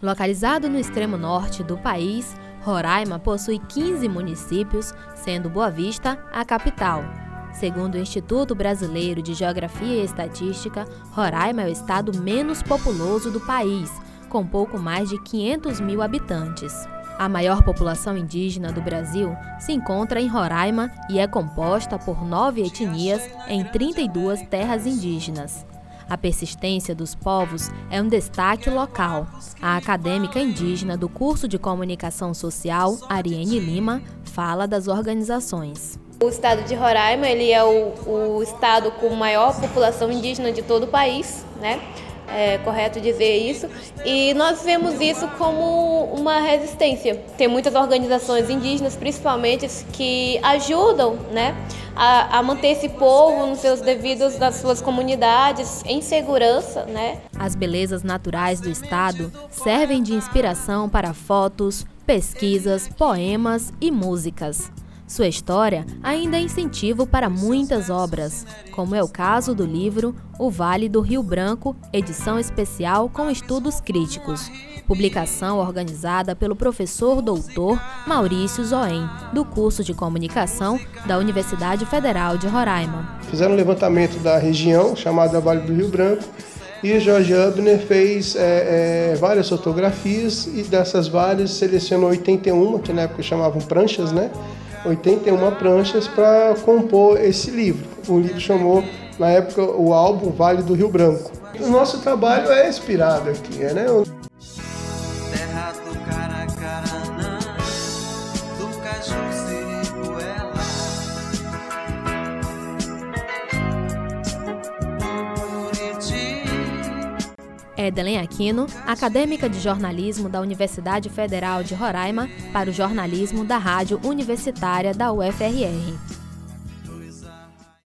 Localizado no extremo norte do país, Roraima possui 15 municípios, sendo Boa Vista a capital. Segundo o Instituto Brasileiro de Geografia e Estatística, Roraima é o estado menos populoso do país, com pouco mais de 500 mil habitantes. A maior população indígena do Brasil se encontra em Roraima e é composta por nove etnias em 32 terras indígenas. A persistência dos povos é um destaque local. A acadêmica indígena do curso de Comunicação Social, Ariane Lima, fala das organizações. O estado de Roraima ele é o, o estado com maior população indígena de todo o país, né? É correto dizer isso. E nós vemos isso como uma resistência. Tem muitas organizações indígenas, principalmente, que ajudam né, a, a manter esse povo nos seus devidos, nas suas comunidades, em segurança. Né? As belezas naturais do estado servem de inspiração para fotos, pesquisas, poemas e músicas. Sua história ainda é incentivo para muitas obras, como é o caso do livro O Vale do Rio Branco, edição especial com estudos críticos, publicação organizada pelo professor doutor Maurício Zoen, do curso de comunicação da Universidade Federal de Roraima. Fizeram um levantamento da região, chamada Vale do Rio Branco, e Jorge Abner fez é, é, várias fotografias e dessas várias selecionou 81, que na época chamavam pranchas, né? 81 pranchas para compor esse livro. O livro chamou, na época, o álbum Vale do Rio Branco. O nosso trabalho é inspirado aqui, né? Terra do Caracaranã, Edelen Aquino, acadêmica de jornalismo da Universidade Federal de Roraima, para o jornalismo da Rádio Universitária da UFRR.